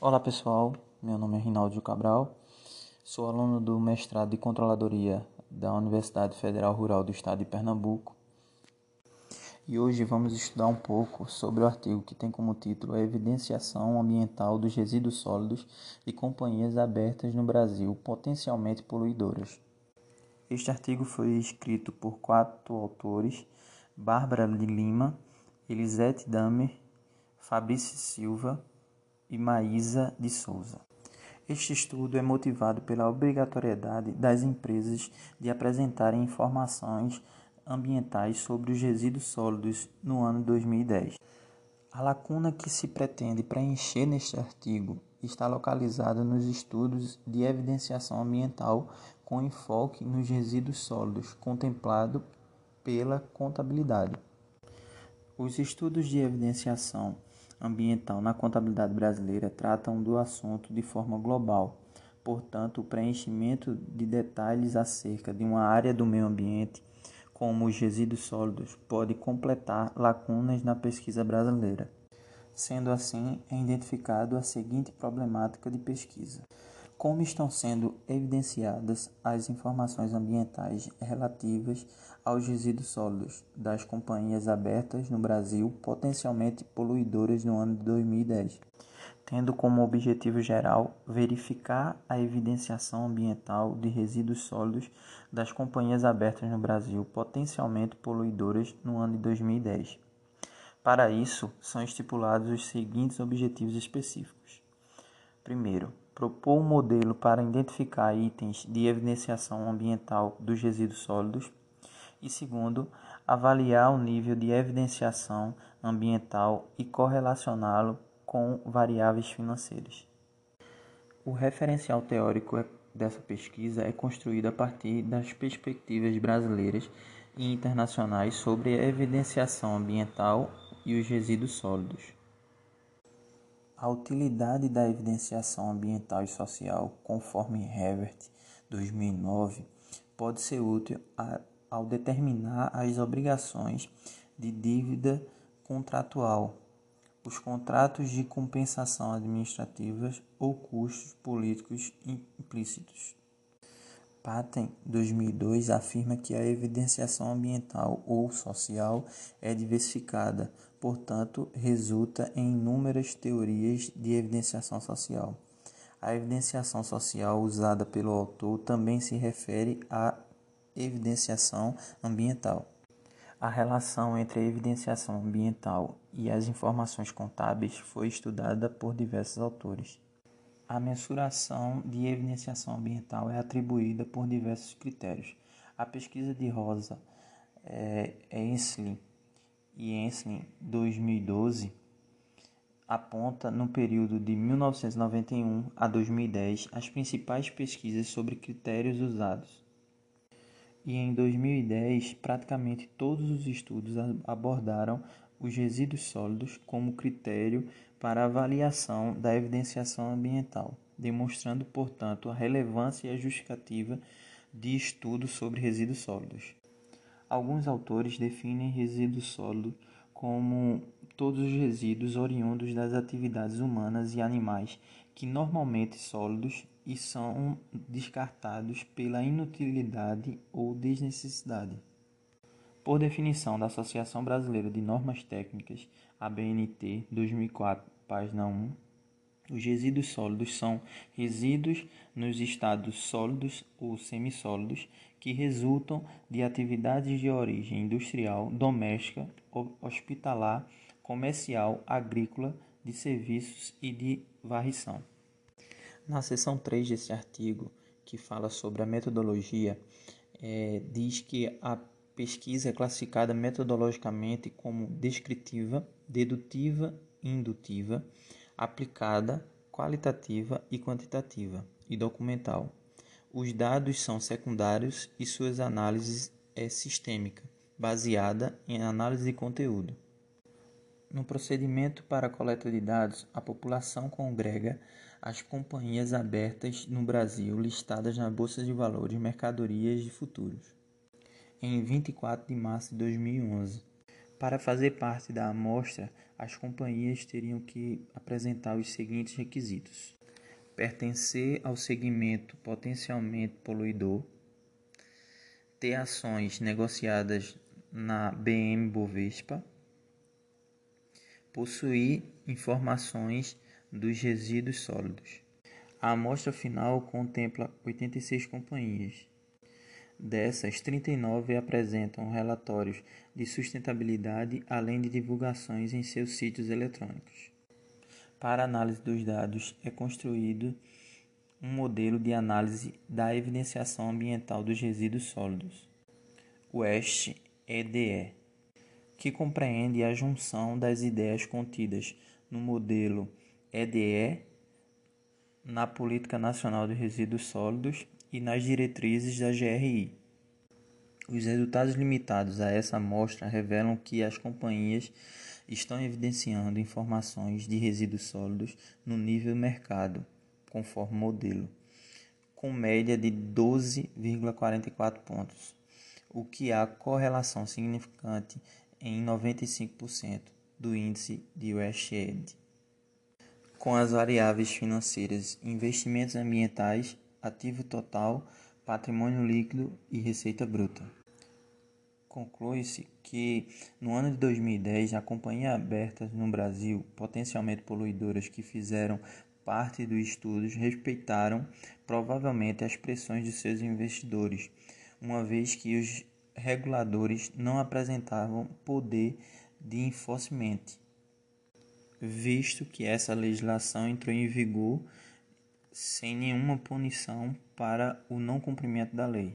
Olá pessoal, meu nome é Rinaldo Cabral, sou aluno do mestrado de Controladoria da Universidade Federal Rural do Estado de Pernambuco. E hoje vamos estudar um pouco sobre o artigo que tem como título a evidenciação ambiental dos resíduos sólidos de companhias abertas no Brasil potencialmente poluidoras. Este artigo foi escrito por quatro autores: Bárbara de Lima, Elisete Damer, Fabrício Silva e Maísa de Souza. Este estudo é motivado pela obrigatoriedade das empresas de apresentarem informações ambientais sobre os resíduos sólidos no ano 2010. A lacuna que se pretende preencher neste artigo está localizada nos estudos de evidenciação ambiental com enfoque nos resíduos sólidos contemplado pela contabilidade. Os estudos de evidenciação ambiental na contabilidade brasileira tratam do assunto de forma global. Portanto, o preenchimento de detalhes acerca de uma área do meio ambiente, como os resíduos sólidos, pode completar lacunas na pesquisa brasileira. Sendo assim, é identificado a seguinte problemática de pesquisa: como estão sendo evidenciadas as informações ambientais relativas aos resíduos sólidos das companhias abertas no Brasil potencialmente poluidoras no ano de 2010, tendo como objetivo geral verificar a evidenciação ambiental de resíduos sólidos das companhias abertas no Brasil potencialmente poluidoras no ano de 2010. Para isso, são estipulados os seguintes objetivos específicos. Primeiro, propor um modelo para identificar itens de evidenciação ambiental dos resíduos sólidos e segundo, avaliar o nível de evidenciação ambiental e correlacioná-lo com variáveis financeiras. O referencial teórico dessa pesquisa é construído a partir das perspectivas brasileiras e internacionais sobre a evidenciação ambiental e os resíduos sólidos. A utilidade da evidenciação ambiental e social, conforme Herbert 2009, pode ser útil a, ao determinar as obrigações de dívida contratual, os contratos de compensação administrativas ou custos políticos implícitos. Patten 2002 afirma que a evidenciação ambiental ou social é diversificada, portanto, resulta em inúmeras teorias de evidenciação social. A evidenciação social usada pelo autor também se refere à evidenciação ambiental. A relação entre a evidenciação ambiental e as informações contábeis foi estudada por diversos autores. A mensuração de evidenciação ambiental é atribuída por diversos critérios. A pesquisa de Rosa é, Enslin e Enslin 2012 aponta no período de 1991 a 2010 as principais pesquisas sobre critérios usados. E em 2010, praticamente todos os estudos abordaram os resíduos sólidos como critério para avaliação da evidenciação ambiental, demonstrando, portanto, a relevância e a justificativa de estudos sobre resíduos sólidos. Alguns autores definem resíduo sólido como todos os resíduos oriundos das atividades humanas e animais que normalmente sólidos e são descartados pela inutilidade ou desnecessidade. Por definição da Associação Brasileira de Normas Técnicas, ABNT 2004, página 1, os resíduos sólidos são resíduos nos estados sólidos ou semissólidos que resultam de atividades de origem industrial, doméstica, hospitalar, comercial, agrícola, de serviços e de varrição. Na seção 3 desse artigo, que fala sobre a metodologia, é, diz que a pesquisa é classificada metodologicamente como descritiva, dedutiva indutiva, aplicada, qualitativa e quantitativa, e documental. Os dados são secundários e suas análises é sistêmica, baseada em análise de conteúdo. No procedimento para a coleta de dados, a população congrega as companhias abertas no Brasil listadas na Bolsa de Valores, Mercadorias e Futuros. Em 24 de março de 2011. Para fazer parte da amostra, as companhias teriam que apresentar os seguintes requisitos: pertencer ao segmento potencialmente poluidor, ter ações negociadas na BM Bovespa, possuir informações dos resíduos sólidos. A amostra final contempla 86 companhias. Dessas, 39 apresentam relatórios de sustentabilidade, além de divulgações em seus sítios eletrônicos. Para análise dos dados, é construído um modelo de análise da evidenciação ambiental dos resíduos sólidos, o EST-EDE, que compreende a junção das ideias contidas no modelo EDE na Política Nacional de Resíduos Sólidos e nas diretrizes da GRI. Os resultados limitados a essa amostra revelam que as companhias estão evidenciando informações de resíduos sólidos no nível mercado, conforme modelo, com média de 12,44 pontos, o que há correlação significante em 95% do índice de Westhead com as variáveis financeiras investimentos ambientais, ativo total, patrimônio líquido e receita bruta. Conclui-se que no ano de 2010, a companhia abertas no Brasil, potencialmente poluidoras que fizeram parte dos estudos, respeitaram provavelmente as pressões de seus investidores, uma vez que os reguladores não apresentavam poder de enforcement visto que essa legislação entrou em vigor sem nenhuma punição para o não cumprimento da lei.